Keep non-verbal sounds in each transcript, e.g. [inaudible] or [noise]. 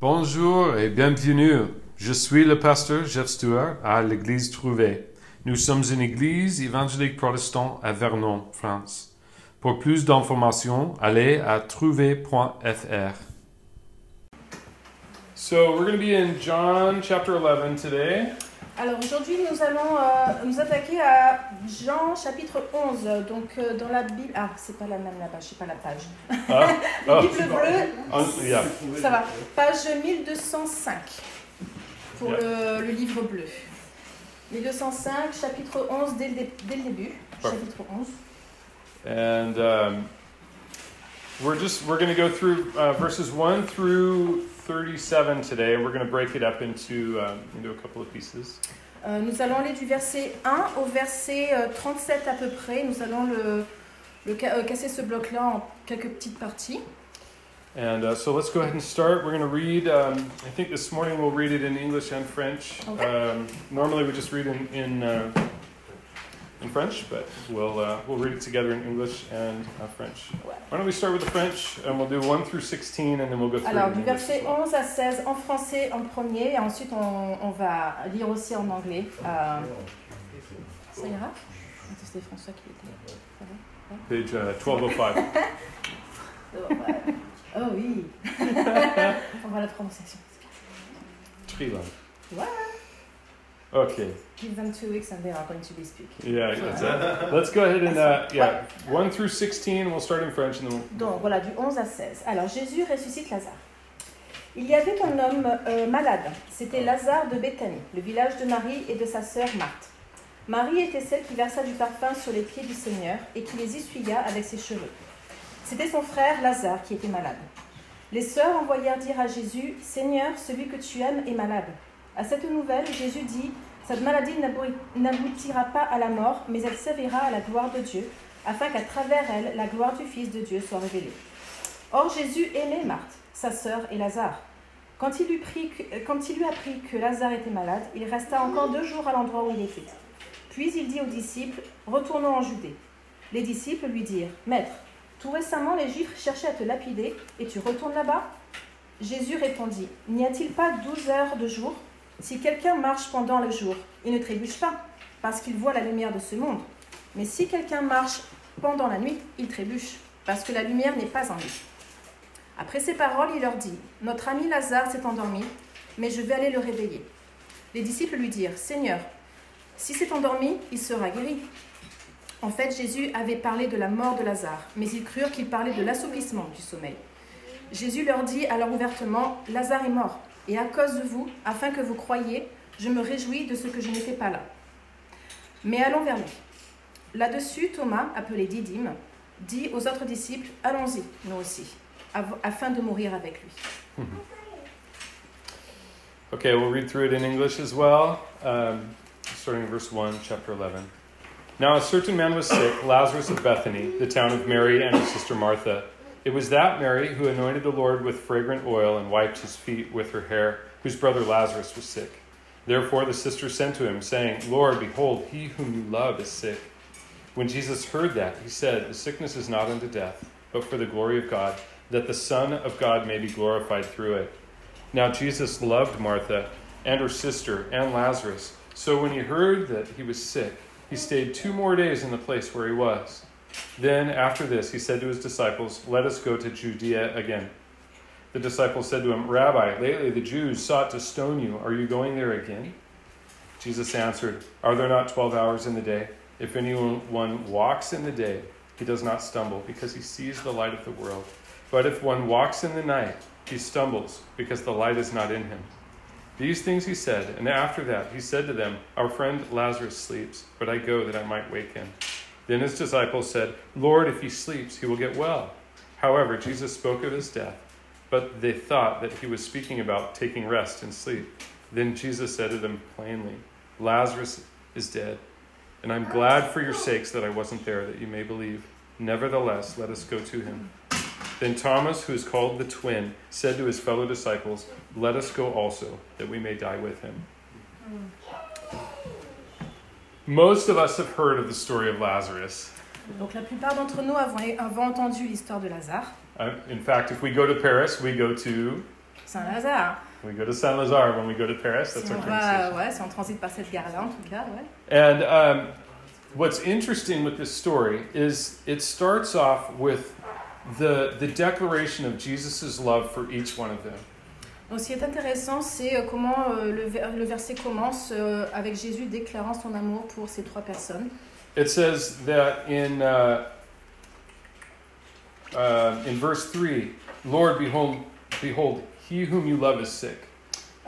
Bonjour et bienvenue. Je suis le pasteur Jeff Stewart à l'église Trouvé. Nous sommes une église évangélique protestante à Vernon, France. Pour plus d'informations, allez à trouvé.fr. So we're going to be in John chapter 11 today. Alors aujourd'hui, nous allons euh, nous attaquer à Jean chapitre 11. Donc euh, dans la Bible. Ah, c'est pas la même là-bas, je sais pas la page. Ah, [laughs] oh, Bible bleue, un- yeah. ça va. Page 1205 pour Yeah. le, le livre bleu. 1205, chapitre 11, dès le, dé- dès le début. Parfait. Chapitre 11. And um, we're just we're going to go through uh, verses 1 through 37 today. We're going to break it up into um, into a couple of pieces. Euh, nous allons aller du verset 1 au verset euh, 37 à peu près. Nous allons le, le euh, casser ce bloc-là en quelques petites parties. And uh, so let's go ahead and start. We're going to read. Um, I think this morning we'll read it in English and French. Okay. Um, normally we just read in in, uh, in French, but we'll uh, we'll read it together in English and uh, French. Why don't we start with the French and we'll do one through sixteen, and then we'll go through. Alors, du verset well. 11 à 16 en français en premier, et ensuite on, on va lire aussi en anglais. Euh, ça ira? C'était François qui était. Ça va? Page uh, 1205. [laughs] Oh, oui [laughs] On va la prononciation. Ouais. Okay. Give them two weeks and they are going to be speaking. Yeah. Let's go ahead and uh, yeah, one through sixteen. We'll start in French and then. We'll, Donc voilà, du 11 à 16. Alors Jésus ressuscite Lazare. Il y avait un homme euh, malade, c'était Lazare de Béthanie, le village de Marie et de sa sœur Marthe. Marie était celle qui versa du parfum sur les pieds du Seigneur et qui les essuya avec ses cheveux. C'était son frère Lazare qui était malade. Les sœurs envoyèrent dire à Jésus, Seigneur, celui que tu aimes est malade. À cette nouvelle, Jésus dit, Cette maladie n'abou- n'aboutira pas à la mort, mais elle servira à la gloire de Dieu, afin qu'à travers elle, la gloire du Fils de Dieu soit révélée. Or Jésus aimait Marthe, sa sœur et Lazare. Quand il, eut pris apprit que Lazare était malade, il resta encore deux jours à l'endroit où il était. Puis il dit aux disciples, Retournons en Judée. Les disciples lui dirent, Maître, tout récemment les Juifs cherchaient à te lapider, et tu retournes là-bas? Jésus répondit, N'y a-t-il pas douze heures de jour? Si quelqu'un marche pendant le jour, il ne trébuche pas, parce qu'il voit la lumière de ce monde. Mais si quelqu'un marche pendant la nuit, il trébuche, parce que la lumière n'est pas en lui. Après ces paroles, il leur dit, Notre ami Lazare s'est endormi, mais je vais aller le réveiller. Les disciples lui dirent, Seigneur, si s'est endormi, il sera guéri. En fait, Jésus avait parlé de la mort de Lazare, mais ils crurent qu'il parlait de l'assoupissement du sommeil. Jésus leur dit alors ouvertement, Lazare est mort, et à cause de vous, afin que vous croyiez, je me réjouis de ce que je n'étais pas là. Mais allons vers lui. Là-dessus, Thomas, appelé Didyme, dit aux autres disciples, Allons-y, nous aussi, afin de mourir avec lui. [laughs] okay, we'll read through it in English as well, um, starting in verse one, chapter eleven. Now a certain man was sick, Lazarus of Bethany, the town of Mary and her sister Martha. It was that Mary who anointed the Lord with fragrant oil and wiped his feet with her hair, whose brother Lazarus was sick. Therefore the sisters sent to him, saying, Lord, behold, he whom you love is sick. When Jesus heard that, he said, The sickness is not unto death, but for the glory of God, that the Son of God may be glorified through it. Now Jesus loved Martha and her sister and Lazarus. So when he heard that he was sick, he stayed two more days in the place where he was. Then after this, he said to his disciples, Let us go to Judea again. The disciples said to him, Rabbi, lately the Jews sought to stone you. Are you going there again? Jesus answered, Are there not twelve hours in the day? If anyone walks in the day, he does not stumble, because he sees the light of the world. But if one walks in the night, he stumbles, because the light is not in him. These things he said, and after that he said to them, Our friend Lazarus sleeps, but I go that I might wake him. Then his disciples said, Lord, if he sleeps, he will get well. However, Jesus spoke of his death, but they thought that he was speaking about taking rest and sleep. Then Jesus said to them plainly, Lazarus is dead, and I'm glad for your sakes that I wasn't there, that you may believe. Nevertheless, let us go to him. Then Thomas, who is called the twin, said to his fellow disciples, Let us go also, that we may die with him. Most of us have heard of the story of Lazarus. Donc la plupart d'entre nous avons, avons entendu l'histoire de Lazare. Uh, in fact, if we go to Paris, we go to Saint-Lazare. We go to Saint Lazare when we go to Paris. That's Si our va, ouais, si on transite par cette gare-là, en tout cas, ouais. And um, what's interesting with this story is it starts off with the, the declaration of Jesus' love for each one of them. Donc, ce qui est intéressant, c'est euh, comment euh, le, ver- le verset commence euh, avec Jésus déclarant son amour pour ces trois personnes. It says that in, uh, uh, in verse 3 Lord, behold, behold, he whom you love is sick.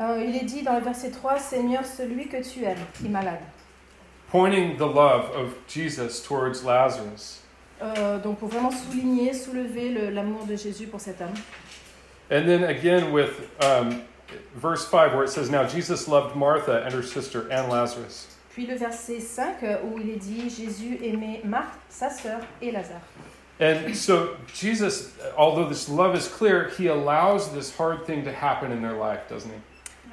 Euh, il est dit dans le verset 3, Seigneur, celui que tu aimes, est malade. Pointing the love of Jesus towards Lazarus. Donc pour vraiment souligner, soulever le- l'amour de Jésus pour cet homme. And then again with um, verse 5, where it says, Now Jesus loved Martha and her sister and Lazarus. Puis le verset 5 euh, où il est dit Jésus aimait Marthe, sa sœur et Lazare. And so Jesus, although this love is clear, he allows this hard thing to happen in their life, doesn't he?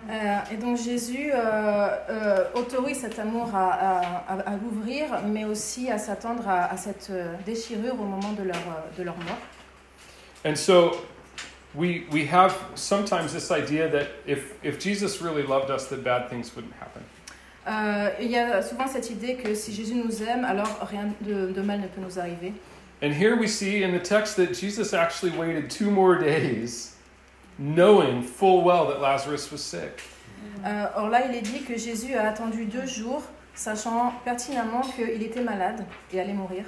Euh, et donc Jésus euh, euh, autorise cet amour à, à, à- l'ouvrir, mais aussi à s'attendre à, à cette euh, déchirure au moment de leur, euh, de leur mort. And so we we have sometimes this idea that if if Jesus really loved us, that bad things wouldn't happen. Euh, il y a souvent cette idée que si Jésus nous aime, alors rien de, de mal ne peut nous arriver. And here we see in the text that Jesus actually waited two more days, knowing full well that Lazarus was sick. Euh, or là, il est dit que Jésus a attendu deux jours, sachant pertinemment qu'il était malade et allait mourir.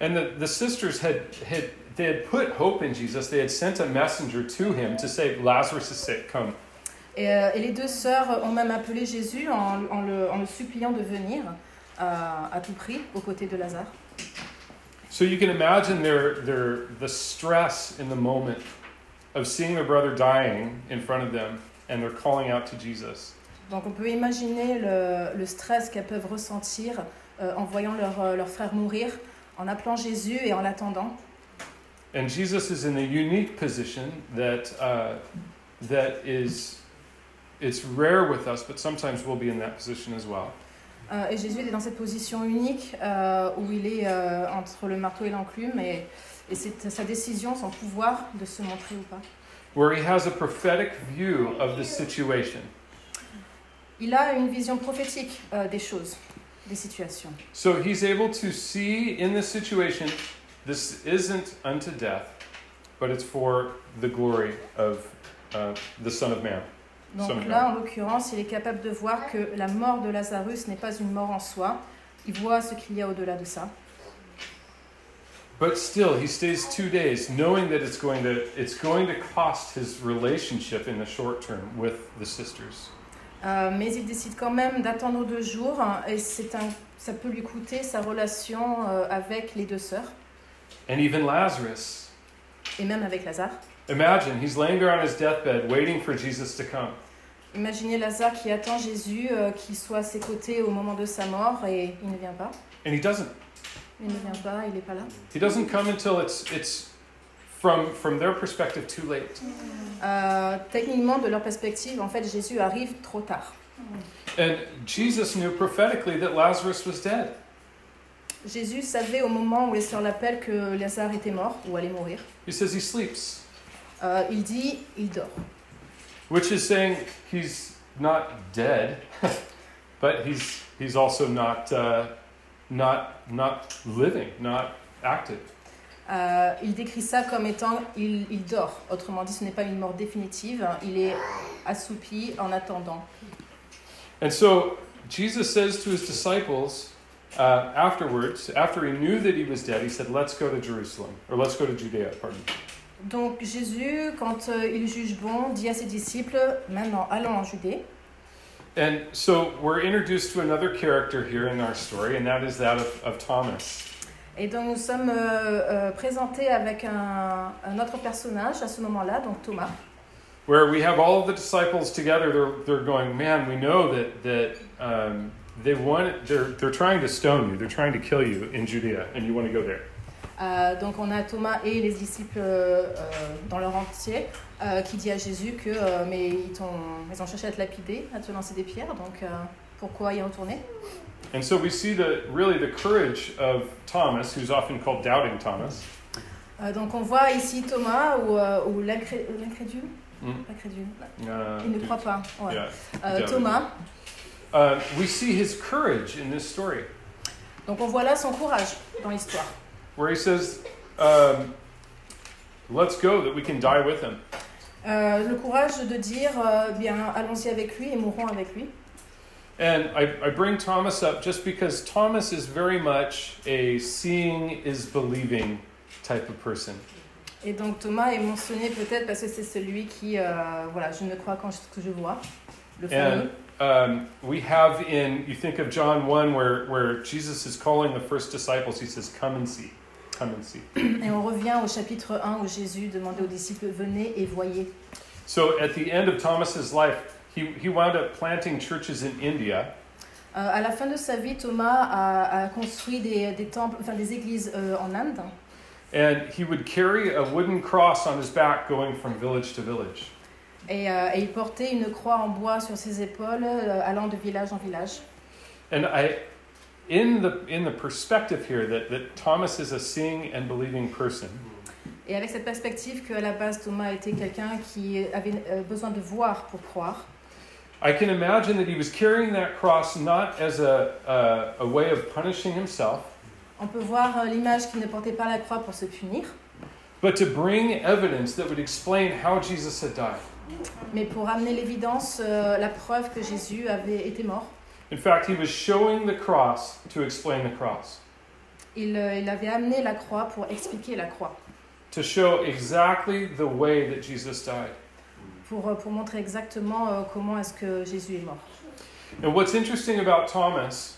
And the, the sisters had, had they had put hope in Jesus. They had sent a messenger to him to say, Lazarus is sick, come. Et, euh, et les deux sœurs ont même appelé Jésus en, en le, en le suppliant de venir euh, à tout prix aux côtés de Lazare. So you can imagine their, their, the stress in the moment of seeing their brother dying in front of them and they're calling out to Jesus. Donc on peut imaginer le, le stress qu'elles peuvent ressentir euh, en voyant leur, euh, leur frère mourir, en appelant Jésus et en l'attendant. And Jesus is in a unique position that, uh, that is it's rare with us, but sometimes we'll be in that position as well. Euh, et Jésus est dans cette position unique euh, où il est euh, entre le marteau et l'enclume et, et c'est sa décision, son pouvoir de se montrer ou pas. Where he has a prophetic view of the situation. Il a une vision prophétique euh, des choses, des situations. So he's able to see in this situation, this isn't unto death, but it's for the glory of uh, the Son of Man. Son Donc of là, en l'occurrence, il est capable de voir que la mort de Lazarus n'est pas une mort en soi. Il voit ce qu'il y a au-delà de ça. But still, he stays two days, knowing that it's going to it's going to cost his relationship in the short term with the sisters. Euh, mais il décide quand même d'attendre deux jours hein, et c'est un, ça peut lui coûter sa relation euh, avec les deux sœurs And even Lazarus. et même avec Lazare. Imagine he's laying there on his deathbed, waiting for Jesus to come. Imaginez Lazare qui attend Jésus, euh, qui soit à ses côtés au moment de sa mort et il ne vient pas. And he doesn't. Il ne vient pas, il n'est pas là. He doesn't come until it's it's from from their perspective too late. Euh, techniquement, de leur perspective, en fait, Jésus arrive trop tard. And Jesus knew prophetically that Lazarus was dead. Jésus savait au moment où les sœurs l'appellent que Lazare était mort ou allait mourir. He says he sleeps, Euh, il dit, il dort. which is saying he's not dead, [laughs] but he's he's also not uh, not not living, not active. Euh, il décrit ça comme étant il, il dort. Autrement dit, ce n'est pas une mort définitive. Il est assoupi en attendant. And so Jesus says to his disciples uh, afterwards, after he knew that he was dead, he said, "Let's go to Jerusalem, or let's go to Judea." Pardon. Donc Jésus, quand euh, il juge bon, dit à ses disciples maintenant allons en Judée. And so we're introduced to another character here in our story, and that is that of, of Thomas. Et donc nous sommes euh, euh, présentés avec un, un autre personnage à ce moment-là, donc Thomas. where we have all of the disciples together they're, they're going man we know that that um, they want they're they're trying to stone you they're trying to kill you in judea and you want to go there Euh, donc on a Thomas et les disciples euh, euh, dans leur entier euh, qui dit à Jésus que mais ils, ont cherché à te lapider, à te lancer des pierres, donc pourquoi y retourner? And so we see the really the courage of thomas who's often called doubting thomas Donc on voit ici Thomas ou, ou l'incré- l'incrédule, Mm. Pas crédule. Uh, Il ne croit pas. Ouais. Yeah. Yeah. Thomas. Uh, we see his courage in this story, Donc on voit là son courage dans l'histoire. where he says, um, "Let's go, that we can die with him." Euh, le courage de dire, euh, bien, allons-y avec lui et mourrons avec lui. And I, I bring Thomas up just because Thomas is very much a seeing is believing type of person. Et donc Thomas est mentionné peut-être parce que c'est celui qui, euh, voilà, je ne crois qu'en ce que je vois. Le fameux. And um, we have in, you think of John 1 where, where Jesus is calling the first disciples, he says, Come and see. Come and see. [clears throat] Et on revient au chapitre 1 où Jésus demandait aux disciples, venez et voyez. So at the end of Thomas's life, he, he wound up planting churches in India. Euh, à la fin de sa vie, Thomas a, a construit des, des temples, enfin des églises euh, en Inde. And he would carry a wooden cross on his back going from village to village. Et, euh, et il portait une croix en bois sur ses épaules, euh, allant de village en village. And I, in the, in the perspective here that, that Thomas is a seeing and believing person, Et avec cette perspective qu'à la base, Thomas était quelqu'un qui avait euh, besoin de voir pour croire, I can imagine that he was carrying that cross not as a, a, a way of punishing himself, on peut voir euh, l'image qu'il ne portait pas la croix pour se punir, but to bring evidence that would explain how Jesus had died. Mais pour amener l'évidence, euh, la preuve que Jésus avait été mort. In fact, he was showing the cross to explain the cross, Il, euh, il avait amené la croix pour expliquer la croix, to show exactly the way that Jesus died. pour, euh, pour montrer exactement euh, comment est-ce que Jésus est mort. And what's interesting about Thomas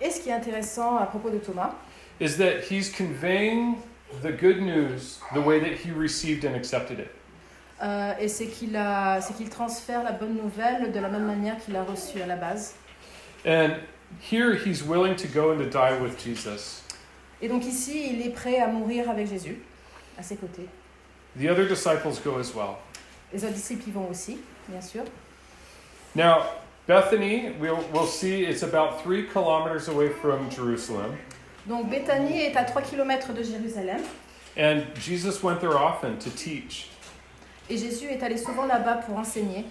Et ce qui est intéressant à propos de Thomas, is that he's conveying the good news the way that he received and accepted it. Euh, et c'est qu'il qu'il transfère la bonne nouvelle de la même manière qu'il a reçu à la base. And here he's willing to go and to die with Jesus. Et donc ici, il est prêt à mourir avec Jésus, à ses côtés. The other disciples go as well. Les autres disciples y vont aussi, bien sûr. Now, Bethany, we'll, we'll see, it's about three kilometers away from Jerusalem. Donc Béthanie est à 3 km de Jérusalem. And Jesus went there often to teach. Et Jésus est allé souvent là-bas pour enseigner.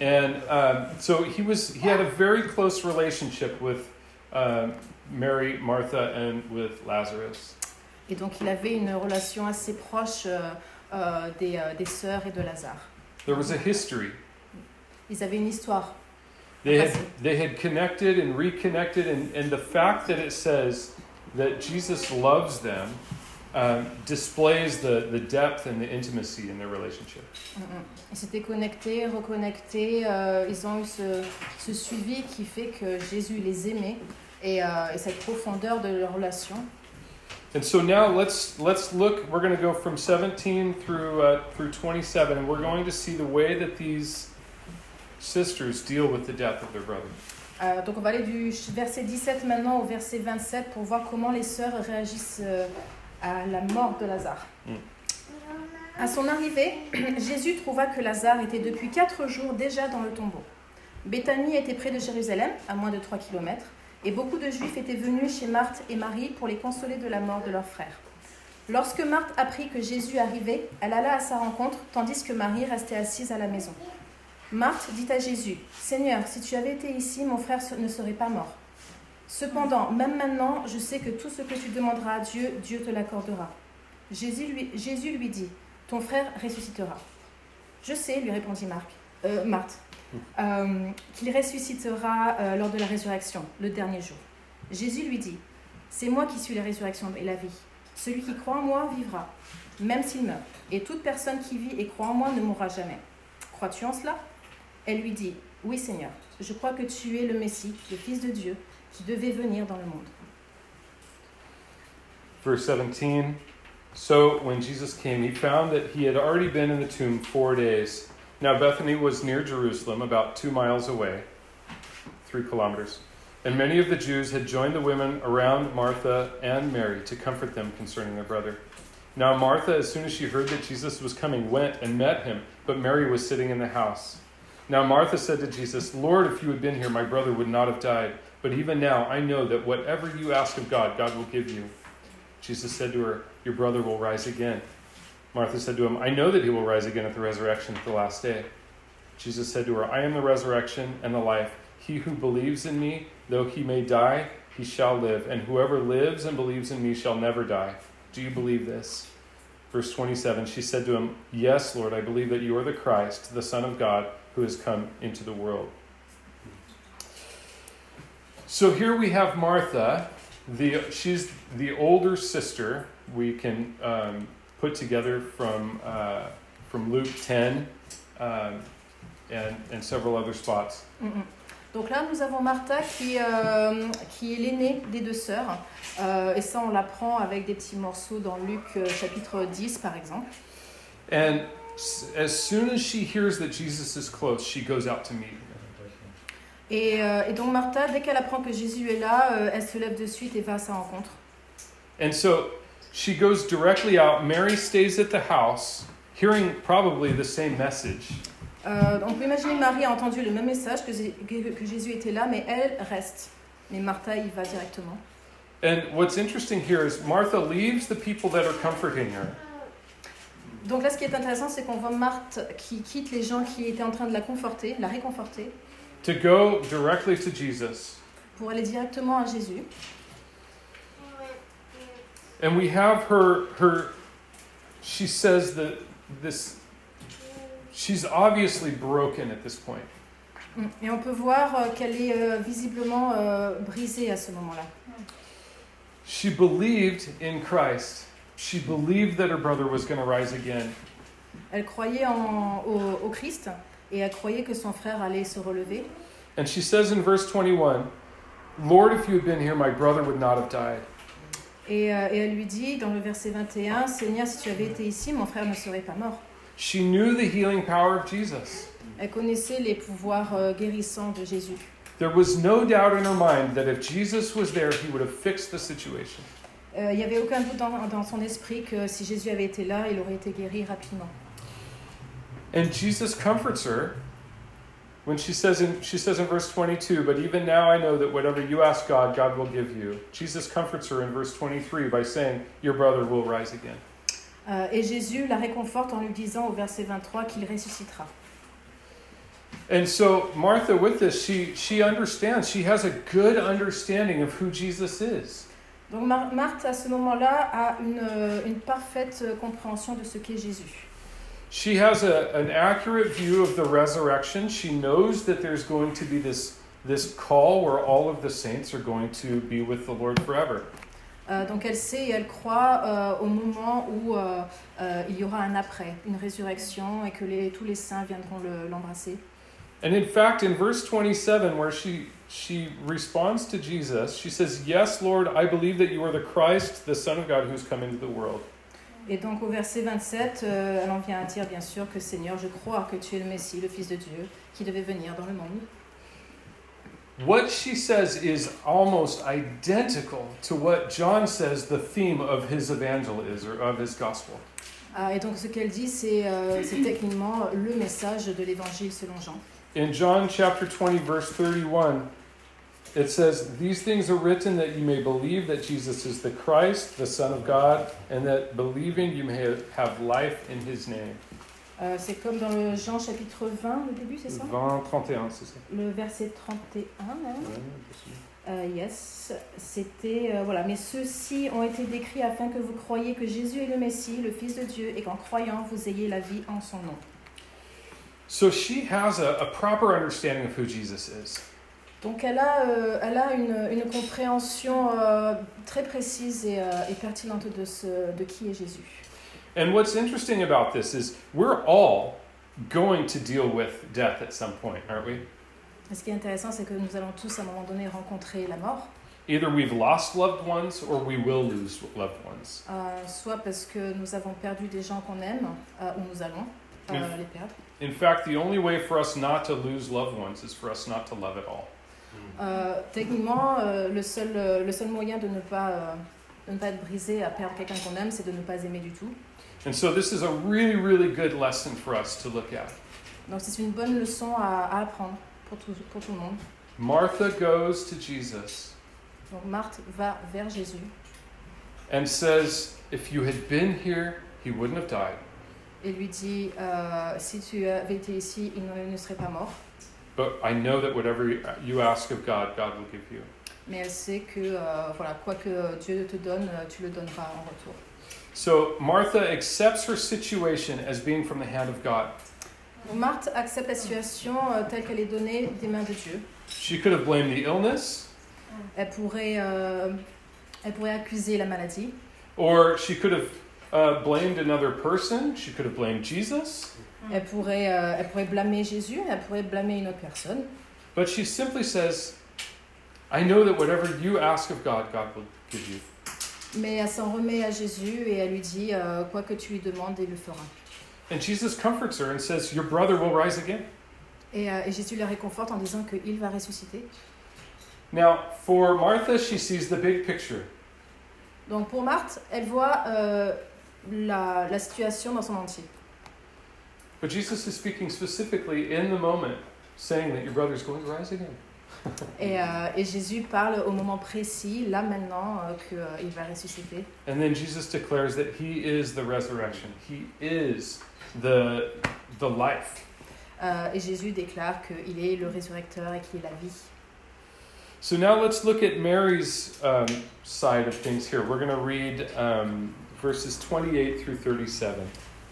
And um, so he was he had a very close relationship with um, Mary, Martha, and with Lazarus. Et donc il avait une relation assez proche euh, euh, des, euh, des sœurs et de Lazare. There was a history. Ils avaient une histoire. They had they had connected and reconnected, and, and the fact that it says that Jesus loves them um, displays the, the depth and the intimacy in their relationship. Mm, mm. Ils s'étaient connectés, reconnectés. euh, ils ont eu ce, ce suivi qui fait que Jésus les aimait et, euh, et cette profondeur de leur relation. And so now let's let's look. We're going to go from 17 through uh, through 27, and we're going to see the way that these sisters deal with the death of their brother. Euh, donc on va aller du verset 17 maintenant au verset 27 pour voir comment les sœurs réagissent euh, à la mort de Lazare. Mm. À son arrivée, [clears throat] Jésus trouva que Lazare était depuis quatre jours déjà dans le tombeau. Béthanie était près de Jérusalem, à moins de 3 kilomètres, et beaucoup de Juifs étaient venus chez Marthe et Marie pour les consoler de la mort de leur frère. Lorsque Marthe apprit que Jésus arrivait, elle alla à sa rencontre, tandis que Marie restait assise à la maison. Marthe dit à Jésus, Seigneur, si tu avais été ici, mon frère ne serait pas mort. Cependant, même maintenant, je sais que tout ce que tu demanderas à Dieu, Dieu te l'accordera. Jésus lui, Jésus lui dit, ton frère ressuscitera. Je sais, lui répondit Marc, euh, Marthe, euh, qu'il ressuscitera euh, lors de la résurrection, le dernier jour. Jésus lui dit, c'est moi qui suis la résurrection et la vie. Celui qui croit en moi vivra, même s'il meurt. Et toute personne qui vit et croit en moi ne mourra jamais. Crois-tu en cela? Elle lui dit, oui Seigneur, je crois que tu es le Messie, le Fils de Dieu, venir dans le monde. Verse 17. So when Jesus came, he found that he had already been in the tomb four days. Now Bethany was near Jerusalem, about two miles away, three kilometers. And many of the Jews had joined the women around Martha and Mary to comfort them concerning their brother. Now Martha, as soon as she heard that Jesus was coming, went and met him, but Mary was sitting in the house. Now Martha said to Jesus, Lord, if you had been here, my brother would not have died. But even now I know that whatever you ask of God, God will give you. Jesus said to her, Your brother will rise again. Martha said to him, I know that he will rise again at the resurrection at the last day. Jesus said to her, I am the resurrection and the life. He who believes in me, though he may die, he shall live. And whoever lives and believes in me shall never die. Do you believe this? Verse 27 She said to him, Yes, Lord, I believe that you are the Christ, the Son of God, who has come into the world. So here we have Martha. The, she's the older sister we can um, put together from, uh, from Luke 10 um, and, and several other spots. Mhm. Donc là, nous avons Martha qui, euh, qui est l'aînée des deux sœurs. Euh, et ça, on l'apprend avec des petits morceaux dans Luc euh, chapitre 10, par exemple. And as soon as she hears that Jesus is close, she goes out to meet him. Et, euh, et donc Martha, dès qu'elle apprend que Jésus est là, euh, elle se lève de suite et va à sa rencontre. And so she goes directly out. Mary stays at the house, hearing probably the same message. Euh, on peut imaginer Marie a entendu le même message, que, que- Jésus était là, mais elle reste. Mais Martha, il va directement. And what's interesting here is Martha leaves the people that are comforting her. Donc là, ce qui est intéressant, c'est qu'on voit Marthe qui quitte les gens qui étaient en train de la conforter, la réconforter, to go directly to Jesus. pour aller directement à Jésus. And we have her her she says that this she's obviously broken at this point. Mm. Et on peut voir euh, qu'elle est euh, visiblement euh, brisée à ce moment-là. She believed in Christ. She believed that her brother was going to rise again. Elle croyait en- au, au Christ et elle croyait que son frère allait se relever. And she says in verse 21, Lord, if you had been here, my brother would not have died. Et, euh, et elle lui dit dans le verset 21, Seigneur, si tu avais été ici, mon frère ne serait pas mort. She knew the healing power of Jesus. Elle connaissait les pouvoirs euh, guérissants de Jésus. There was no doubt in her mind that if Jesus was there, he would have fixed the situation. Euh, Il n'y avait aucun doute dans, dans son esprit que si Jésus avait été là, il aurait été guéri rapidement. And Jesus comforts her when she says in she says in verse 22, but even now I know that whatever you ask God, God will give you. Jesus comforts her in verse 23 by saying, your brother will rise again. Euh, et Jésus la réconforte en lui disant au verset 23 qu'il ressuscitera. And so Martha with this, she she understands. She has a good understanding of who Jesus is. Donc Mar- Marthe, à ce moment-là, a une, une parfaite euh, compréhension de ce qu'est Jésus. She has a, an accurate view of the resurrection. She knows that there's going to be this this call where all of the saints are going to be with the Lord forever. Euh, donc elle sait et elle croit euh, au moment où euh, euh, il y aura un après, une résurrection et que les, tous les saints viendront le- l'embrasser. And in fact, in verse 27, where she, she responds to Jesus, she says, Yes, Lord, I believe that you are the Christ, the Son of God, who's come into the world. Et donc au verset 27, euh, elle en vient à dire bien sûr que Seigneur, je crois que tu es le Messie, le Fils de Dieu, qui devait venir dans le monde. What she says is almost identical to what John says the theme of his evangel is, or of his gospel. Ah, et donc ce qu'elle dit, c'est euh, techniquement le message de l'évangile selon Jean. In John chapter 20, verse 31, it says, These things are written that you may believe that Jesus is the Christ, the Son of God, and that believing you may have life in his name. Euh, c'est comme dans le Jean chapitre 20, le début, c'est ça? 20, 31, c'est ça? Le verset 31, hein? Euh, yes, c'était euh, voilà. Mais ceux-ci ont été décrits afin que vous croyiez que Jésus est le Messie, le Fils de Dieu, et qu'en croyant vous ayez la vie en son nom. So she has a, a proper understanding of who Jesus is. Donc elle a, euh, elle a une, une compréhension euh, très précise et, euh, et pertinente de, ce, de qui est Jésus. And what's interesting about this is we're all going to deal with death at some point, aren't we? Et ce qui est intéressant, c'est que nous allons tous à un moment donné rencontrer la mort, Either we've lost loved ones or we will lose loved ones. soit parce que nous avons perdu des gens qu'on aime, ou nous allons les perdre. In fact, the only way for us not to lose loved ones is for us not to love at all. Euh, techniquement, euh, le, seul, euh, le seul moyen de ne, pas, de ne pas être brisé à perdre quelqu'un qu'on aime, c'est de ne pas aimer du tout. And so this is a really, really good lesson for us to look at. Donc c'est une bonne leçon à, à apprendre pour tout, pour tout le monde. Martha goes to Jesus Donc Marthe va vers Jésus and says, If you had been here, he wouldn't have died. et lui dit euh, Si tu avais été ici, il ne serait pas mort. But I know that whatever you ask of God, God will give you. Mais elle sait que euh, voilà, quoi que Dieu te donne, euh, tu le donneras en retour. So Martha accepts her situation as being from the hand of God. Marthe accepte la situation euh, telle qu'elle est donnée des mains de Dieu. She could have blamed the illness, Elle pourrait, euh, elle pourrait accuser la maladie, or she could have uh, blamed another person. She could have blamed Jesus. Elle pourrait, euh, elle pourrait blâmer Jésus, elle pourrait blâmer une autre personne. But she simply says, I know that whatever you ask of God, God will give you. Mais elle s'en remet à Jésus et elle lui dit euh, Quoi que tu lui demandes, il le fera. And Jesus comforts her and says, Your brother will rise again. Et, euh, et Jésus la réconforte en disant qu'il va ressusciter. Now, for Martha, she sees the big picture. Donc pour Marthe, elle voit euh, la, la situation dans son entier. But Jesus is speaking specifically in the moment, saying that your brother is going to rise again. [laughs] Et, euh, et Jésus parle au moment précis, là maintenant, qu'il va ressusciter. And then Jesus declares that he is the resurrection. He is the, the life. Euh, et Jésus déclare qu'il est le résurrecteur et qu'il est la vie. So now let's look at Mary's um, side of things here. We're going to read um, verses 28 through 37.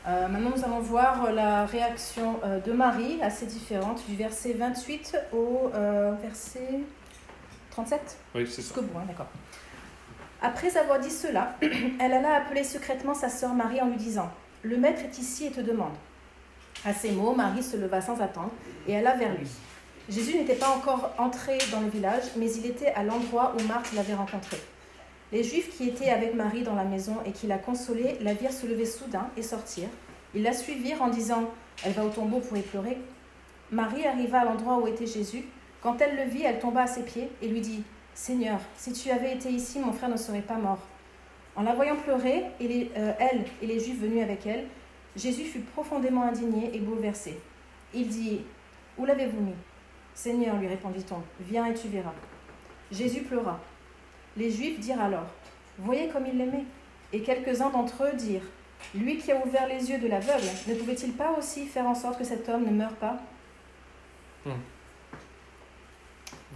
Euh, maintenant, nous allons voir la réaction euh, de Marie, assez différente, du verset 28 au euh, verset 37 Oui, c'est ça. Hein, d'accord. Après avoir dit cela, [clears throat] elle alla appeler secrètement sa sœur Marie en lui disant Le maître est ici et te demande. À ces mots, Marie se leva sans attendre et alla vers lui. Jésus n'était pas encore entré dans le village, mais il était à l'endroit où Marthe l'avait rencontré. Les Juifs qui étaient avec Marie dans la maison et qui la consolaient la virent se lever soudain et sortir. Ils la suivirent en disant Elle va au tombeau pour y pleurer. Marie arriva à l'endroit où était Jésus. Quand elle le vit, elle tomba à ses pieds et lui dit Seigneur, si tu avais été ici, mon frère ne serait pas mort. En la voyant pleurer, euh, elle et les Juifs venus avec elle, Jésus fut profondément indigné et bouleversé. Il dit Où l'avez-vous mis Seigneur, lui répondit-on, viens et tu verras. Jésus pleura. Les Juifs dirent alors Voyez comme il l'aimait. Et quelques-uns d'entre eux dirent Lui qui a ouvert les yeux de l'aveugle, ne pouvait-il pas aussi faire en sorte que cet homme ne meure pas?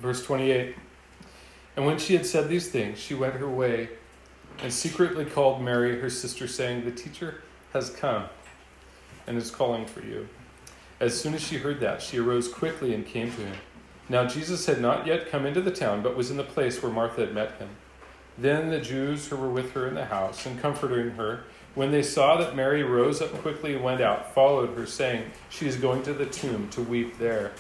Verse 28. And when she had said these things, she went her way and secretly called Mary, her sister, saying, The teacher has come and is calling for you. As soon as she heard that, she arose quickly and came to him. Now Jesus had not yet come into the town, but was in the place where Martha had met him. Then the Jews who were with her in the house and comforting her, when they saw that Mary rose up quickly and went out, followed her, saying, She is going to the tomb to weep there.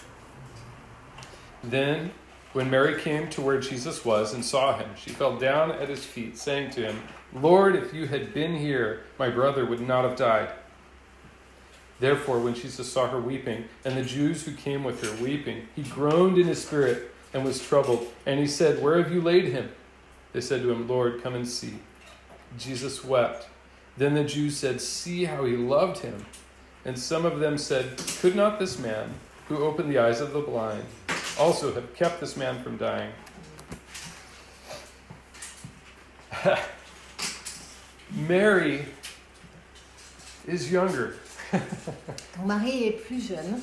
Then, when Mary came to where Jesus was and saw him, she fell down at his feet, saying to him, Lord, if you had been here, my brother would not have died. Therefore, when Jesus saw her weeping, and the Jews who came with her weeping, he groaned in his spirit and was troubled. And he said, Where have you laid him? They said to him, Lord, come and see. Jesus wept. Then the Jews said, See how he loved him. And some of them said, Could not this man, who opened the eyes of the blind, also have kept this man from dying? [laughs] Mary is younger, [laughs] Donc Marie est plus jeune,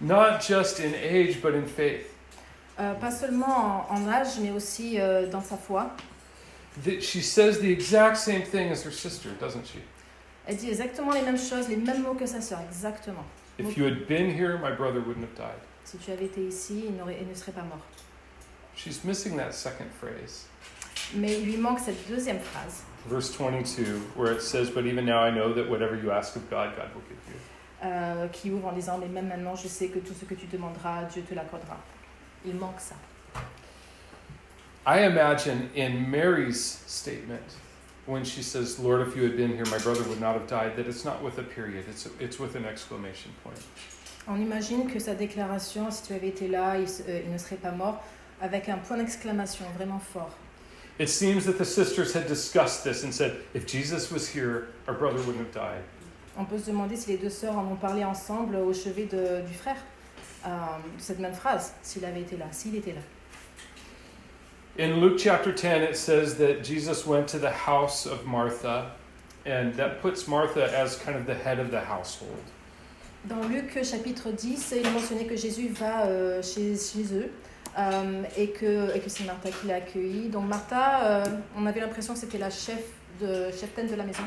not just in age, but in faith. euh, pas seulement en, en âge, mais aussi euh, dans sa foi. She says the exact same thing as her sister, doesn't she? Elle dit exactement les mêmes choses, les mêmes mots que sa sœur, exactement. If you had been here, my brother wouldn't have died. Si tu avais été ici, il, n'aurait- il ne serait pas mort. She's missing that second phrase, Mais il lui manque cette deuxième phrase, verse 22, where it says, But even now I know that whatever you ask of God, God will give you. euh, qui ouvre en disant Mais même maintenant, je sais que tout ce que tu demanderas, Dieu te l'accordera. Il manque ça. I imagine in Mary's statement, when she says, Lord, if you had been here, my brother would not have died, that it's not with a period, it's, it's with an exclamation point. On imagine que sa déclaration, si tu avais été là, il, euh, il ne serait pas mort, avec un point d'exclamation vraiment fort. It seems that the sisters had discussed this and said, if Jesus was here, our brother wouldn't have died. On peut se demander si les deux sœurs en ont parlé ensemble au chevet de- du frère. Euh, cette même phrase, s'il avait été là, s'il était là. In Luke chapter 10, it says that Jesus went to the house of Martha and that puts Martha as kind of the head of the household. Dans Luc chapitre 10, il est mentionné que Jésus va euh, chez, chez eux euh, et que, et que c'est Martha qui l'a accueilli. Donc Martha, euh, on avait l'impression que c'était la chef de, cheftaine de la maison.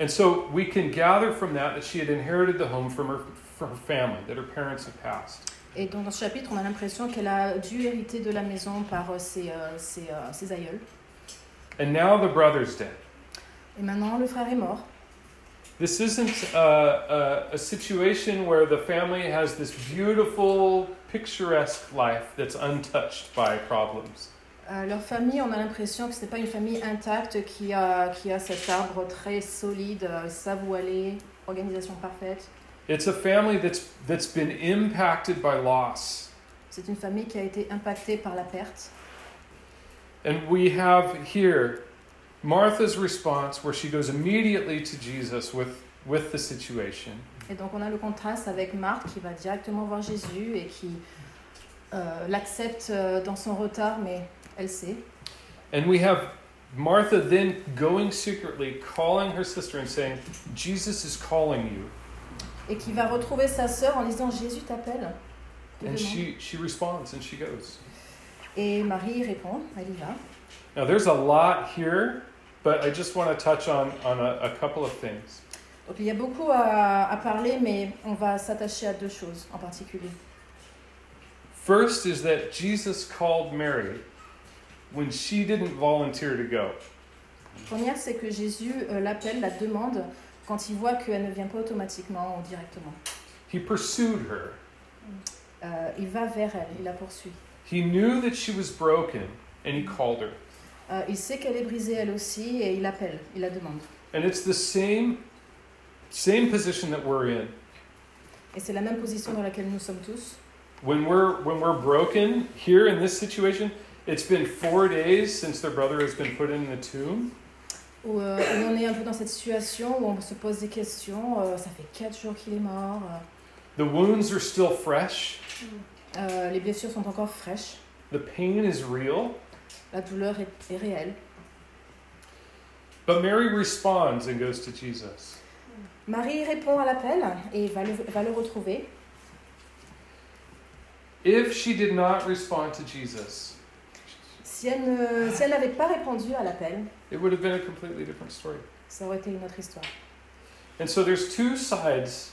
And so we can gather from that that she had inherited the home from her, from her family, that her parents had passed. Et donc dans ce chapitre, on a l'impression qu'elle a dû hériter de la maison par euh, ses, ses, ses aïeuls. And now the brother's dead. Et maintenant, le frère est mort. This isn't a, a, a situation where the family has this beautiful, picturesque life that's untouched by problems. Euh, leur famille, on a l'impression que ce n'est pas une famille intacte qui a, qui a cet arbre très solide, euh, savoilé, organisation parfaite. It's a family that's, that's been impacted by loss. C'est une famille qui a été impactée par la perte. And we have here Martha's response where she goes immediately to Jesus with, with the situation. Et donc on a le contraste avec Marthe qui va directement voir Jésus et qui euh, l'accepte euh, dans son retard, mais elle sait. And we have Martha then going secretly, calling her sister and saying, Jesus is calling you. Et qui va retrouver sa sœur en disant Jésus t'appelle. And she, she responds and she goes. Et Marie répond, elle y va. Now, there's a lot here, but I just want to touch on, on a, a couple of things. Donc il y a beaucoup à, à parler, mais on va s'attacher à deux choses en particulier. First is that Jesus called Mary when she didn't volunteer to go. Première, c'est que Jésus euh, l'appelle, la demande, quand il voit qu'elle ne vient pas automatiquement ou directement. He pursued her. Euh, il va vers elle, il la poursuit. He knew that she was broken, and he called her. Euh, il sait qu'elle est brisée elle aussi et il l'appelle, il la demande. And it's the same, same position that we're in. Et c'est la même position dans laquelle nous sommes tous. When we're, when we're broken here in this situation, it's been four days since their brother has been put in the tomb. Où, euh, on est un peu dans cette situation où on se pose des questions. euh, ça fait quatre jours qu'il est mort. Euh. The wounds are still fresh. euh, les blessures sont encore fraîches. The pain is real. La douleur est, est réelle. But Mary responds and goes to Jesus. Marie répond à l'appel et va le, va le retrouver. If she did not respond to Jesus, Si elle ne- si elle n'avait pas répondu à l'appel, it would have been a completely different story. ça aurait été une autre histoire. And so there's two sides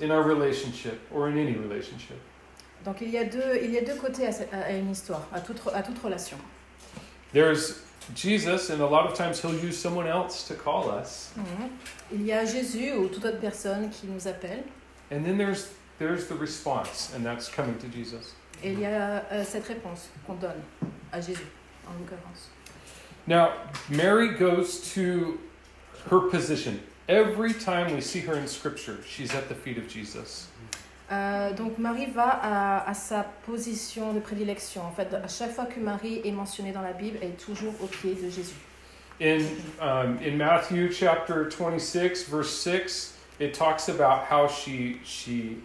in our relationship or in any relationship. Donc il y a deux, il y a deux côtés à, une histoire, à toute, à toute relation. There's Jesus, and a lot of times he'll use someone else to call us. Mhm. Il y a Jésus ou toute autre personne qui nous appelle. And then there's there's the response, and that's coming to Jesus. Et il y a euh, cette réponse qu'on donne à Jésus, en l'occurrence. Now, Mary goes to her position. Every time we see her in Scripture, she's at the feet of Jesus. Euh, donc Marie va à, à sa position de prédilection. En fait, à chaque fois que Marie est mentionnée dans la Bible, elle est toujours au pied de Jésus. In, um, in Matthew chapter 26, verse 6, it talks about how she, she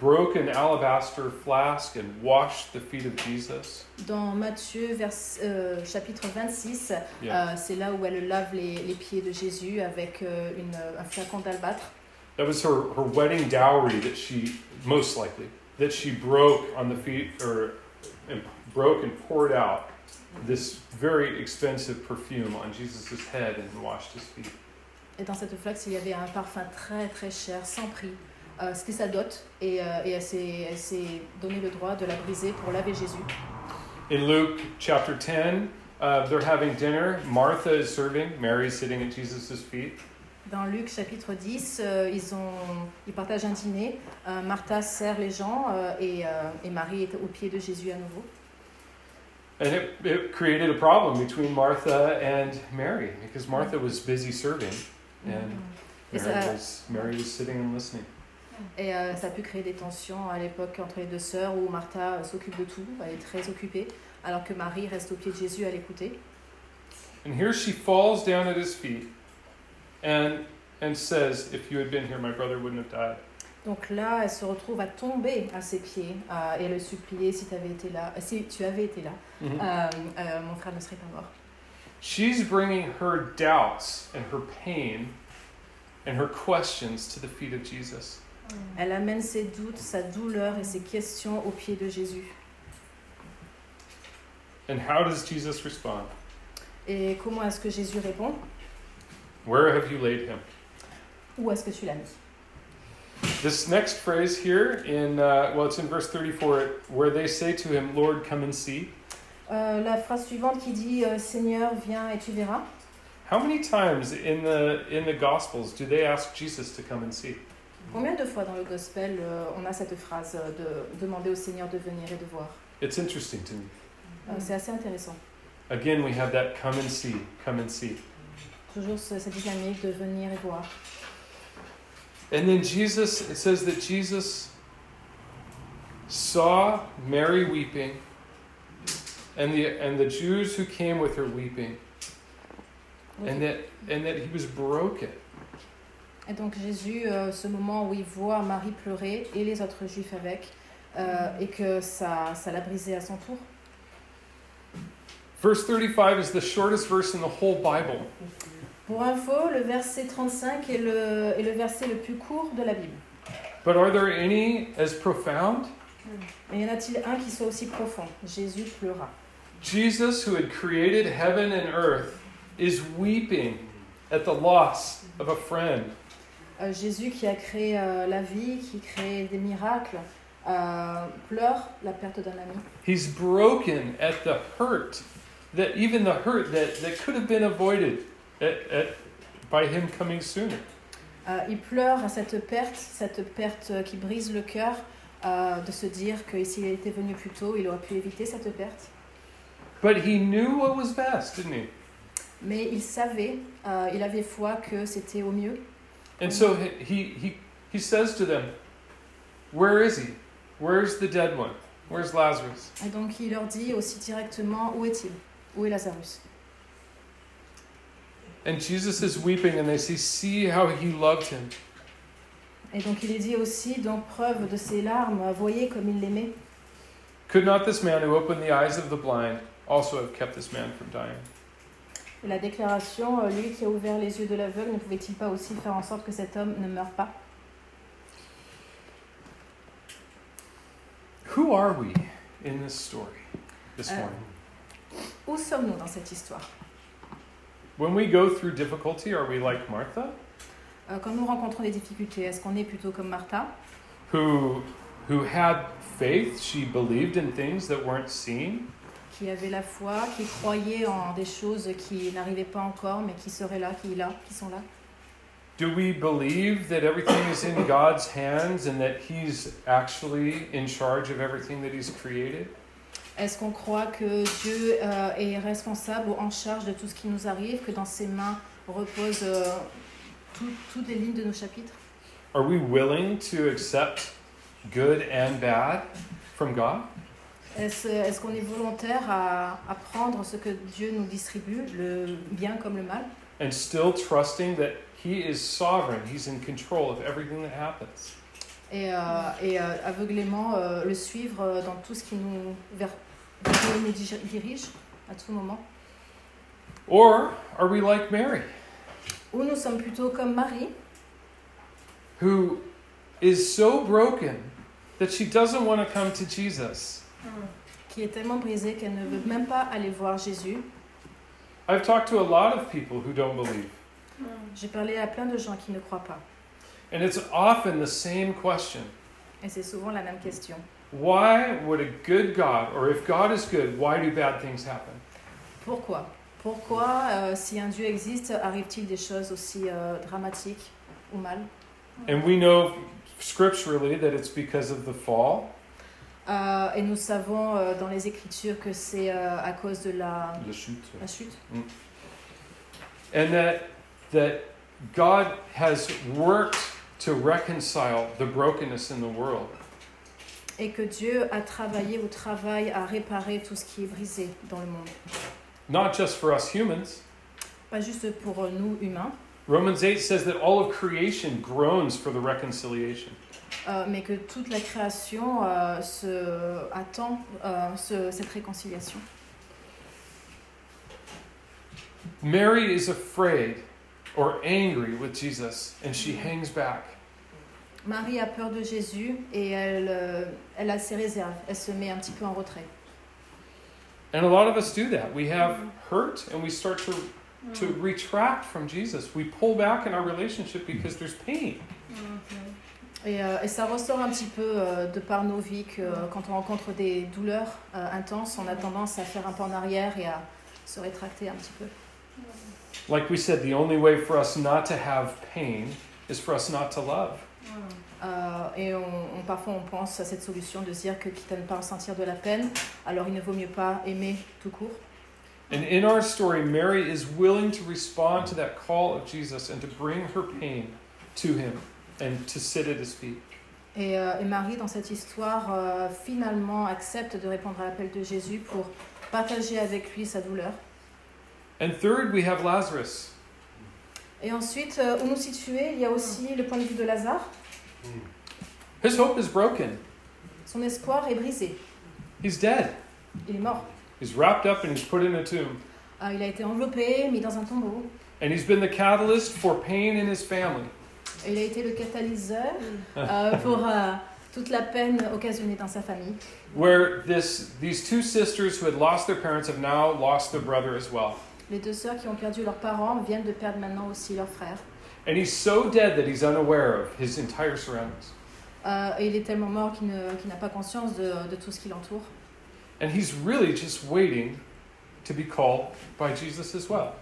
broke an alabaster flask and washed the feet of Jesus. Dans Matthieu vers, euh, chapitre 26, Yeah. euh, c'est là où elle lave les, les pieds de Jésus avec euh, une, un flacon d'albâtre. That was her, her wedding dowry that she, most likely, that she broke on the feet, or and broke and poured out this very expensive perfume on Jesus' head and washed his feet. Et dans cette flaque, il y avait un parfum très très cher, sans prix. Euh, C'était sa dot et, euh, et elle s'est donné le droit de la briser pour laver Jésus. In Luke chapter 10, uh, they're having dinner. Martha is serving, Mary is sitting at Jesus' feet. Dans Luc chapitre 10, euh, ils, ont, ils partagent un dîner. Euh, Martha sert les gens euh, et, euh, et Marie est au pied de Jésus à nouveau. And it, it created a problem between Martha and Mary because Martha was busy serving and Et Mary ça, was, Mary was sitting and listening. et, euh, ça a pu créer des tensions à l'époque entre les deux sœurs où Martha euh, s'occupe de tout, elle est très occupée, alors que Marie reste au pied de Jésus à l'écouter. And here she falls down at his feet and, and says, If you had been here, my brother wouldn't have died. Donc là, elle se retrouve à tomber à ses pieds euh, et le supplier si, avais été là, euh, si tu avais été là, Mhm. euh, euh, mon frère ne serait pas mort. She's bringing her doubts and her pain and her questions to the feet of Jesus. Elle amène ses doutes, sa douleur et ses questions aux pieds de Jésus. And how does Jesus respond? Et comment est-ce que Jésus répond? Where have you laid him? Où est-ce que tu l'as mis This next phrase here in uh, well, it's in verse 34, where they say to him, "Lord, come and see." Euh, La phrase suivante qui dit euh, Seigneur, viens et tu verras. How many times in the in the Gospels do they ask Jesus to come and see? Combien de fois dans le Gospel euh, on a cette phrase euh, de demander au Seigneur de venir et de voir It's interesting to me. Euh, C'est assez intéressant. Again, we have that come and see, come and see. Toujours ce- cette dynamique de venir et voir. And then Jesus, it says that Jesus saw Mary weeping, and the and the Jews who came with her weeping, and that and that he was broken. Et donc Jésus, euh, ce moment où il voit Marie pleurer et les autres juifs avec, euh, et que ça, ça l'a brisé à son tour. Verse 35 is the shortest verse in the whole Bible. Pour info, le verset 35 est le, est le verset le plus court de la Bible. But are there any as profound? Mais y en a-t-il un qui soit aussi profond? Jésus pleura. Jesus, who had created heaven and earth, is weeping at the loss of a friend. Euh, Jésus qui a créé euh, la vie, qui crée des miracles, euh, pleure la perte d'un ami. He's broken at the hurt, that even the hurt that, that could have been avoided at, at, by him coming sooner. Euh, il pleure à cette perte, cette perte qui brise le cœur, euh, de se dire que s'il était venu plus tôt, il aurait pu éviter cette perte. But he knew what was best, didn't he? Mais il savait, euh, il avait foi que c'était au mieux. And so he, he, he, he says to them, Where is he? Where's the dead one? Where's Lazarus? Et donc il leur dit aussi directement où est-il? Où est Lazarus? And Jesus is weeping, and they say, See how he loved him. Et donc il est dit aussi, donc preuve de ses larmes, voyez comme il l'aimait. Could not this man who opened the eyes of the blind also have kept this man from dying? Et la déclaration, euh, lui qui a ouvert les yeux de l'aveugle, ne pouvait-il pas aussi faire en sorte que cet homme ne meure pas Who are we in this story this Uh, morning? Où sommes-nous dans cette histoire? When we go through difficulty, are we like Martha, Euh, Quand nous rencontrons des difficultés, est-ce qu'on est plutôt comme Martha, who who had faith? She believed in things that weren't seen. qui avait la foi, qui croyait en des choses qui n'arrivaient pas encore, mais qui seraient là, qui, là, qui sont là Do we believe that everything is in God's hands and that He's actually in charge of everything that He's created? Est-ce qu'on croit que Dieu euh, est responsable ou en charge de tout ce qui nous arrive, que dans ses mains reposent euh, tout- toutes les lignes de nos chapitres? Are we willing to accept good and bad from God? Est-ce qu'on est volontaire à, à prendre ce que Dieu nous distribue, le bien comme le mal, And still trusting that He is sovereign, He's in control of everything that happens? et, euh, et euh, aveuglément le suivre dans tout ce qui nous, vers, vers où il nous dir- dirige à tout moment Or are we like Mary, Ou nous sommes plutôt comme Marie, who is so broken that she doesn't want to come to Jesus? qui est tellement brisée qu'elle ne veut même pas aller voir Jésus. I've talked to a lot of people who don't believe, J'ai parlé à plein de gens qui ne croient pas. and it's often the same question. Et c'est souvent la même question. Why would a good God, or if God is good, why do bad things happen? Pourquoi Pourquoi, euh, si un Dieu existe, arrive-t-il des choses aussi euh, dramatiques ou mal And we know scripturally that it's because of the fall, Euh, Et nous savons euh, dans les Écritures que c'est euh, à cause de la, the chute, la chute. Mm. and that that God has worked to reconcile the brokenness in the world. Et que Dieu a travaillé ou travaille à réparer tout ce qui est brisé dans le monde. Not just for us humans. Pas juste pour nous humains, Romans 8 says that all of creation groans for the reconciliation. euh, mais que toute la création euh, se attend euh, ce- cette réconciliation. Mary is afraid or angry with Jesus, and she hangs back. Marie a peur de Jésus et elle, euh, elle a ses réserves. Elle se met un petit peu en retrait. And a lot of us do that. We have hurt and we start to, to retract from Jesus. We pull back in our relationship because there's pain. Et, euh, et ça ressort un petit peu euh, de par nos vies que euh, quand on rencontre des douleurs euh, intenses, on a tendance à faire un pas en arrière et à se rétracter un petit peu. Like we said, the only way for us not to have pain is for us not to love. Euh, et on, on- parfois on pense à cette solution de dire que quitte à ne pas ressentir de la peine, alors il ne vaut mieux pas aimer tout court. And in our story, Mary is willing to respond to that call of Jesus and to bring her pain to him and to sit at his feet. Et, euh, et Marie, dans cette histoire, euh, finalement accepte de répondre à l'appel de Jésus pour partager avec lui sa douleur. And third, we have Lazarus. Et ensuite, euh, où nous situer, il y a aussi le point de vue de Lazare. His hope is broken. Son espoir est brisé. He's dead. Il est mort. He's wrapped up and he's put in a tomb. Euh, il a été enveloppé, mis dans un tombeau. And he's been the catalyst for pain in his family. Et il a été le catalyseur euh, pour euh, toute la peine occasionnée dans sa famille. Where this, these two sisters who had lost their parents have now lost their brother as well. Les deux sœurs qui ont perdu leurs parents viennent de perdre maintenant aussi leur frère. And he's so dead that he's unaware of his entire surroundings. Euh, et il est tellement mort qu'il n'a pas conscience de, de tout ce qui l'entoure. And he's really just waiting to be called by Jesus as well.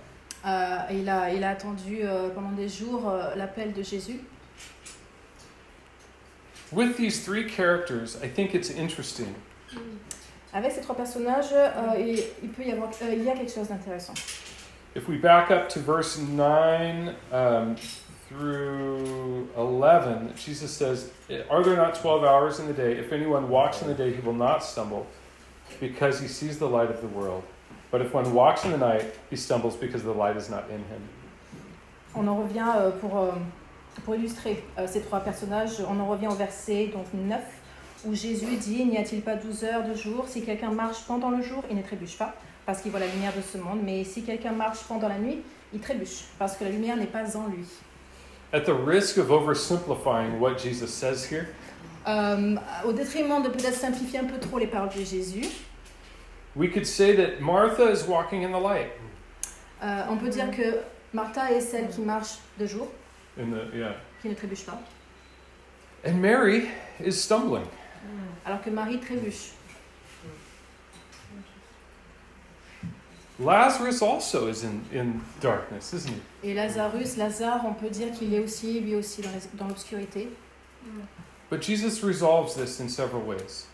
Euh, il, a, il a attendu euh, pendant des jours euh, l'appel de Jésus. With these three characters, I think it's interesting Avec ces trois personnages, euh, il, il peut y avoir, euh, il y a quelque chose d'intéressant. If we back up to verse 9 um, through 11, Jesus says, Are there not 12 hours in the day? If anyone walks in the day, he will not stumble because he sees the light of the world. But if one walks in the night, he stumbles because the light is not in him. On en revient euh, pour, euh, pour illustrer euh, ces trois personnages. On en revient au verset donc 9 où Jésus dit N'y a-t-il pas 12 heures de jour? Si quelqu'un marche pendant le jour, il ne trébuche pas parce qu'il voit la lumière de ce monde. Mais si quelqu'un marche pendant la nuit, il trébuche parce que la lumière n'est pas en lui. At the risk of oversimplifying what Jesus says here, Euh, au détriment de peut-être simplifier un peu trop les paroles de Jésus, we could say that Martha is walking in the light. euh, on peut dire que Martha est celle qui marche de jour, In the, yeah. qui ne trébuche pas, And Mary is stumbling. Alors que Marie trébuche. Lazarus also is in, in darkness, isn't he? Et Lazarus, Lazare, on peut dire qu'il est aussi, lui aussi, dans l'obscurité. But Jesus resolves this in several ways.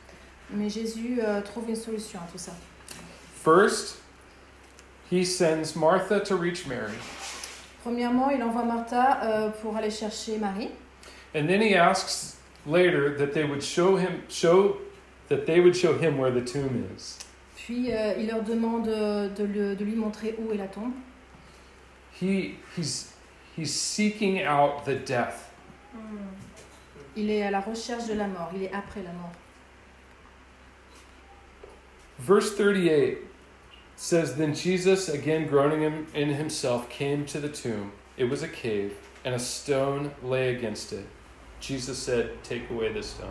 Mais Jésus euh, trouve une solution à tout ça. First, he sends Martha to reach Mary, Premièrement, il envoie Martha euh, pour aller chercher Marie. and then he asks later that they would show him show that they would show him where the tomb is. Puis euh, il leur demande de, le- de lui montrer où est la tombe. He he's he's seeking out the death. Hmm. Il est à la recherche de la mort, il est après la mort. Verse 38 says then Jesus again groaning in, in himself came to the tomb. It was a cave and a stone lay against it. Jesus said, "Take away the stone."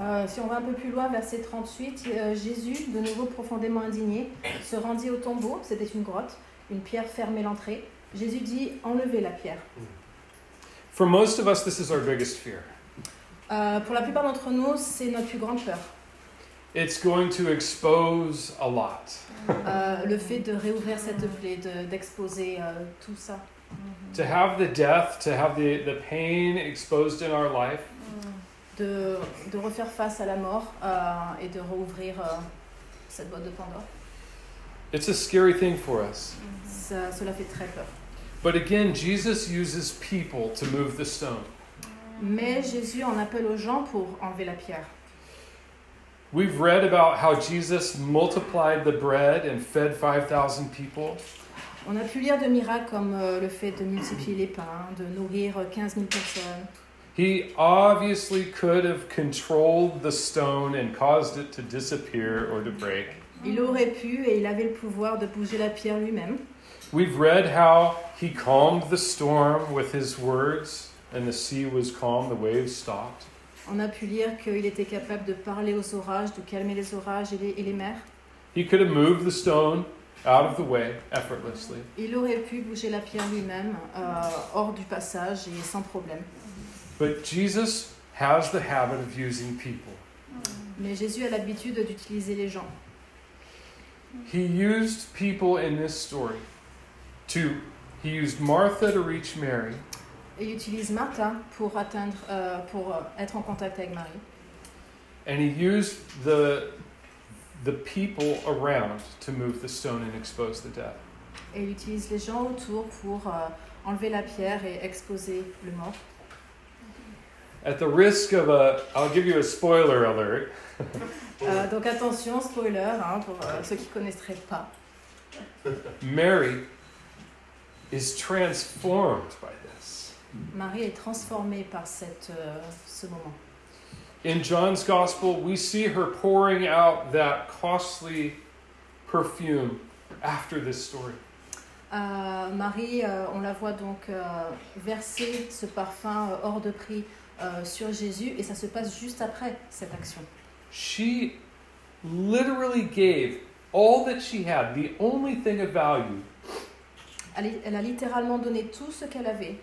Euh, si on va un peu plus loin, verset 38, euh, Jésus, de nouveau profondément indigné, se rendit au tombeau, c'était une grotte, une pierre fermait l'entrée. Jésus dit Enlevez la pierre. For most of us this is our biggest fear. Euh, pour la plupart d'entre nous, c'est notre plus grande peur. It's going to expose a lot. Euh, le fait de réouvrir cette plaie, de- d'exposer tout ça. To have the death, to have the, the pain exposed in our life, mm. de, de refaire face à la mort euh, et de rouvrir euh, cette boîte de Pandore. it's a scary thing for us. Mm-hmm. Ça- cela fait très peur. But again, Jesus uses people to move the stone. Mais Jésus en appelle aux gens pour enlever la pierre. We've read about how Jesus multiplied the bread and fed 5,000 people. On a pu lire de miracles comme euh, le fait de multiplier les pains, de nourrir 15 000 personnes. He obviously could have controlled the stone and caused it to disappear or to break. Il aurait pu et il avait le pouvoir de bouger la pierre lui-même. We've read how he calmed the storm with his words, and the sea was calm, the waves stopped. On a pu lire qu'il était capable de parler aux orages, de calmer les orages et les, et les mers. He could have moved the stone out of the way effortlessly. Il aurait pu bouger la pierre lui-même, euh, hors du passage et sans problème. But Jesus has the habit of using people. Mais Jésus a l'habitude d'utiliser les gens. He used people in this story to he used Martha to reach Mary, il utilise Martha pour atteindre, euh, pour euh, être en contact avec Marie. and he used the the people around to move the stone and expose the dead. Et il utilise les gens autour pour euh, enlever la pierre et exposer le mort. At the risk of a I'll give you a spoiler alert. [laughs] Euh, donc attention, spoiler, hein, pour euh, ceux qui ne connaîtraient pas. Mary is transformed by this. Marie est transformée par cette, euh, ce moment. In John's gospel, we see her pouring out that costly perfume after this story. Euh, Marie, euh, on la voit donc euh, verser ce parfum euh, hors de prix euh, sur Jésus et ça se passe juste après cette action. She literally gave all that she had, the only thing of value, Elle, elle a littéralement donné tout ce qu'elle avait,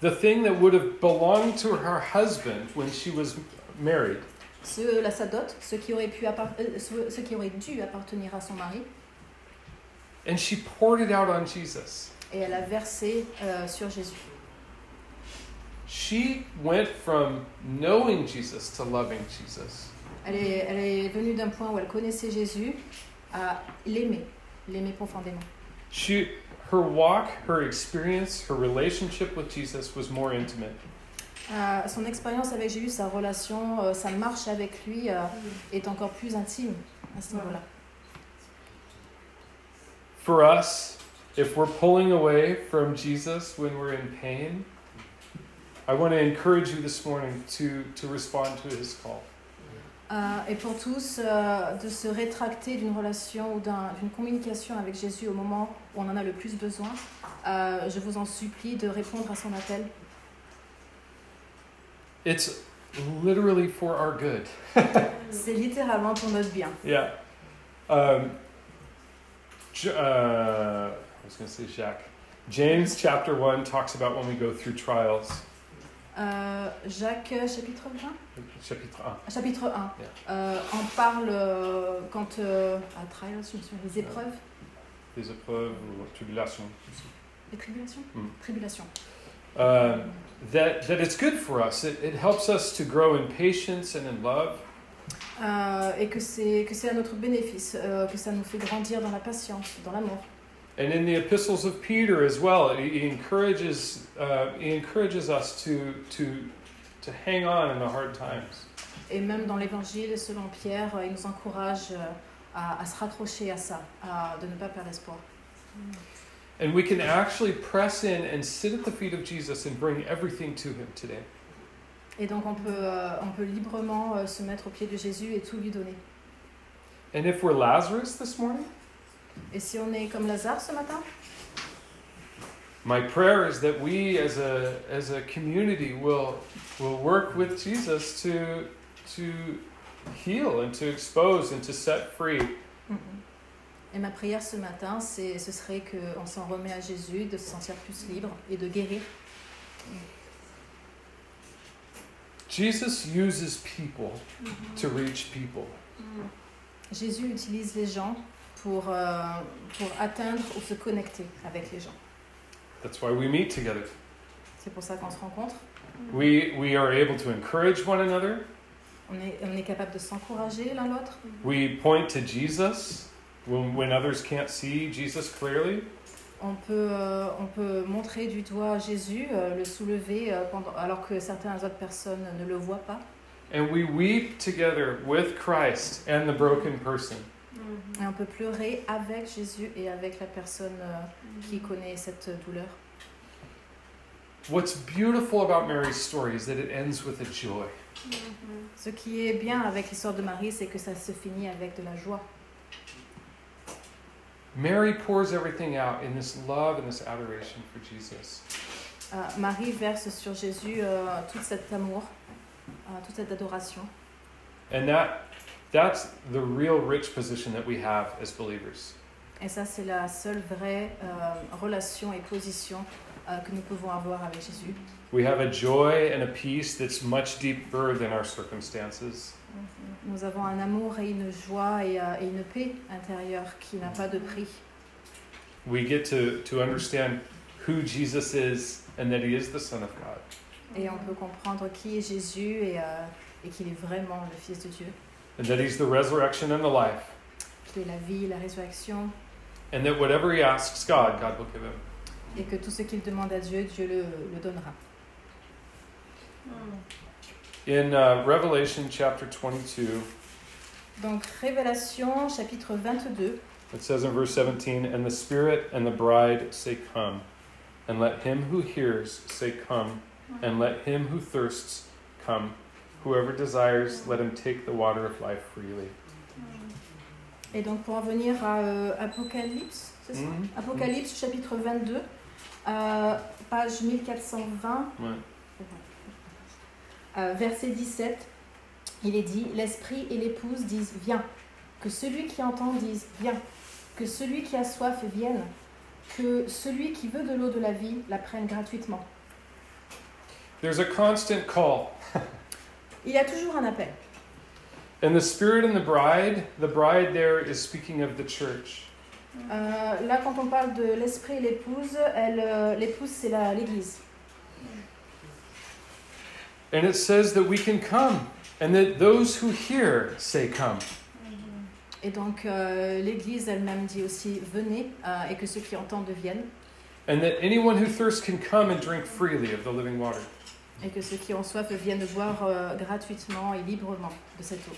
the thing that would have belonged to her husband when she was married. ce, la sa dot, ce qui, aurait pu euh, ce, ce qui aurait dû appartenir à son mari, And she poured it out on Jesus. et elle a versé euh, sur Jésus. She went from knowing Jesus to loving Jesus. Elle est, elle est venue d'un point où elle connaissait Jésus à l'aimer, l'aimer profondément. She, her walk, her experience, her relationship with Jesus was more intimate. Euh, son expérience avec Jésus, sa relation, euh, sa marche avec lui euh, est encore plus intime à ce niveau-là. For us, if we're pulling away from Jesus when we're in pain, I want to encourage you this morning to, to respond to his call. Euh, et pour tous, euh, de se rétracter d'une relation ou d'un- d'une communication avec Jésus au moment où on en a le plus besoin, euh, je vous en supplie de répondre à son appel. It's literally for our good. [laughs] C'est littéralement pour notre bien. Yeah. Um, uh, I was going to say Jacques. James chapter 1 talks about when we go through trials. Euh, Jacques, euh, chapitre 20 Chapitre 1. Chapitre 1 Yeah. euh, en parle euh, quand. euh, à trials, les épreuves. Des épreuves ou tribulations. Les tribulations Mm. Tribulations. Um, that, that it's good for us. It, it helps us to grow in patience and in love. Euh, et que c'est à notre bénéfice, que ça nous fait grandir dans la patience, dans l'amour. And in the epistles of Peter as well, he, encourages, uh, he encourages us to, to, to hang on in the hard times. Et même dans l'Évangile, selon Pierre, il nous encourage euh, à, à se raccrocher à ça, à, de ne pas perdre espoir. And we can actually press in and sit at the feet of Jesus and bring everything to him today. Et donc on peut, euh, on peut librement euh, se mettre au pied de Jésus et tout lui donner. And if we're Lazarus this morning, Et si on est comme Lazare ce matin, my prayer is that we as a, as a community will, will work with Jesus to, to heal and to expose and to set free et ma prière ce matin, c'est, ce serait qu'on s'en remet à Jésus, de se sentir plus libre et de guérir. Jesus uses people to reach people. Jésus utilise les gens pour, euh, pour atteindre ou se connecter avec les gens. That's why we meet together. C'est pour ça qu'on se rencontre. We, we are able to encourage one another. On est, on est capable de s'encourager l'un l'autre. We point to Jesus when, when others can't see Jesus clearly. On peut, euh, on peut montrer du doigt Jésus, euh, le soulever euh, pendant, alors que certaines autres personnes ne le voient pas. And we weep together with Christ and the broken person. Et on peut pleurer avec Jésus et avec la personne euh, qui connaît cette douleur. What's beautiful about Mary's story is that it ends with a joy. Ce qui est bien avec l'histoire de Marie, c'est que ça se finit avec de la joie. Mary pours everything out in this love and this adoration for Jesus. Euh, Marie verse sur Jésus euh, tout cet amour, euh, toute cette adoration. And that that's the real rich position that we have as believers. Et ça, c'est la seule vraie euh, relation et position euh, que nous pouvons avoir avec Jésus. We have a joy and a peace that's much deeper than our circumstances. Nous avons un amour et une joie et, euh, et une paix intérieure qui n'a pas de prix. We get to, to understand who Jesus is and that he is the Son of God. Et on peut comprendre qui est Jésus et, euh, et qu'il est vraiment le Fils de Dieu, And that he's the resurrection and the life. qu'il est la vie, la résurrection, And that whatever he asks God, God will give him. et que tout ce qu'il demande à Dieu, Dieu le, le donnera. In uh, Revelation chapter 22, Donc, Révélation, chapitre 22, it says in verse 17, And the Spirit and the bride say, Come. And let him who hears say, Come. And let him who thirsts come. Whoever desires, let him take the water of life freely. et donc pour en venir à euh, Apocalypse, c'est ça Mhm. Apocalypse, chapitre 22, euh, page 1420. Ouais. Euh, verset 17, il est dit L'esprit et l'épouse disent Viens. Que celui qui entend dise Viens. Que celui qui a soif vienne. Que celui qui veut de l'eau de la vie la prenne gratuitement. There's a constant call. [laughs] Il y a toujours un appel. And the Spirit and the bride, the bride there is speaking of the church. Euh, là, quand on parle de l'esprit et l'épouse, elle, euh, l'épouse, c'est la- l'église. And it says that we can come, and that those who hear say, Come. Et donc, euh, l'église elle-même dit aussi Venez, et que ceux qui entendent viennent, And that anyone who thirsts can come and drink freely of the living water. Et que ceux qui ont soif viennent boire euh, gratuitement et librement de cette eau.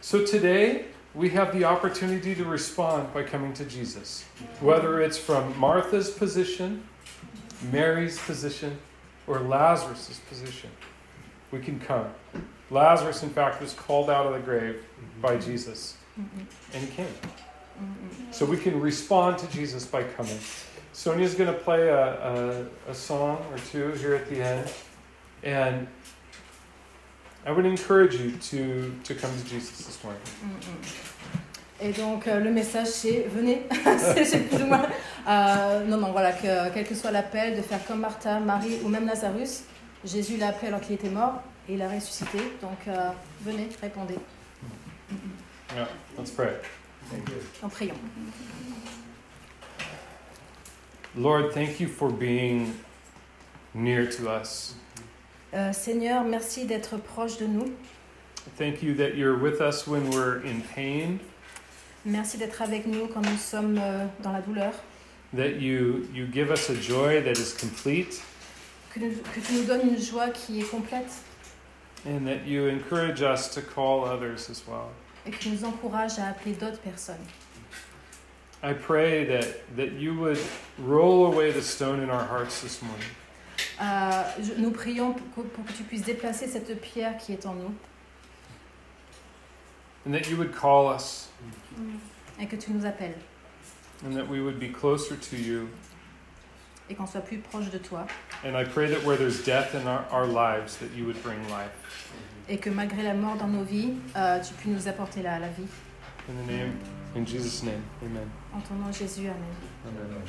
So today, we have the opportunity to respond by coming to Jesus. Whether it's from Martha's position, Mary's position, or Lazarus's position, we can come. Lazarus, in fact, was called out of the grave by Jesus, Mhm, and he came. Mhm. So we can respond to Jesus by coming. Sonia's going to play a, a, a song or two here at the end. And I would encourage you to, to come to Jesus this morning. Et donc euh, le message c'est venez, [laughs] c'est c'est plus ou moins. euh, non, non, voilà, que, quel que soit l'appel, de faire comme Martha, Marie ou même Lazarus, Jésus l'a appelé alors qu'il était mort et il a ressuscité. Donc euh, venez, répondez. Yeah, let's pray. En priant. Lord, thank you for being near to us. Euh, Seigneur, merci d'être proche de nous. Thank you that you're with us when we're in pain, Merci d'être avec nous quand nous sommes euh, dans la douleur. that you, you give us a joy that is complete, Que, nous- que tu nous donnes une joie qui est complète and that you encourage us to call others as well. Et que tu nous encourages à appeler d'autres personnes. I pray that, that you would roll away the stone in our hearts this morning. Euh, je- nous prions pour, pour que tu puisses déplacer cette pierre qui est en nous and that you would call us, et que tu nous appelles and that we would be closer to you. et qu'on soit plus proche de toi. And I pray that where there's death in our, our lives, that you would bring life. Et que malgré la mort dans nos vies, euh, tu puisses nous apporter la, la vie. In the name, in Jesus' name, amen. En ton nom Jésus, Amen. Amen.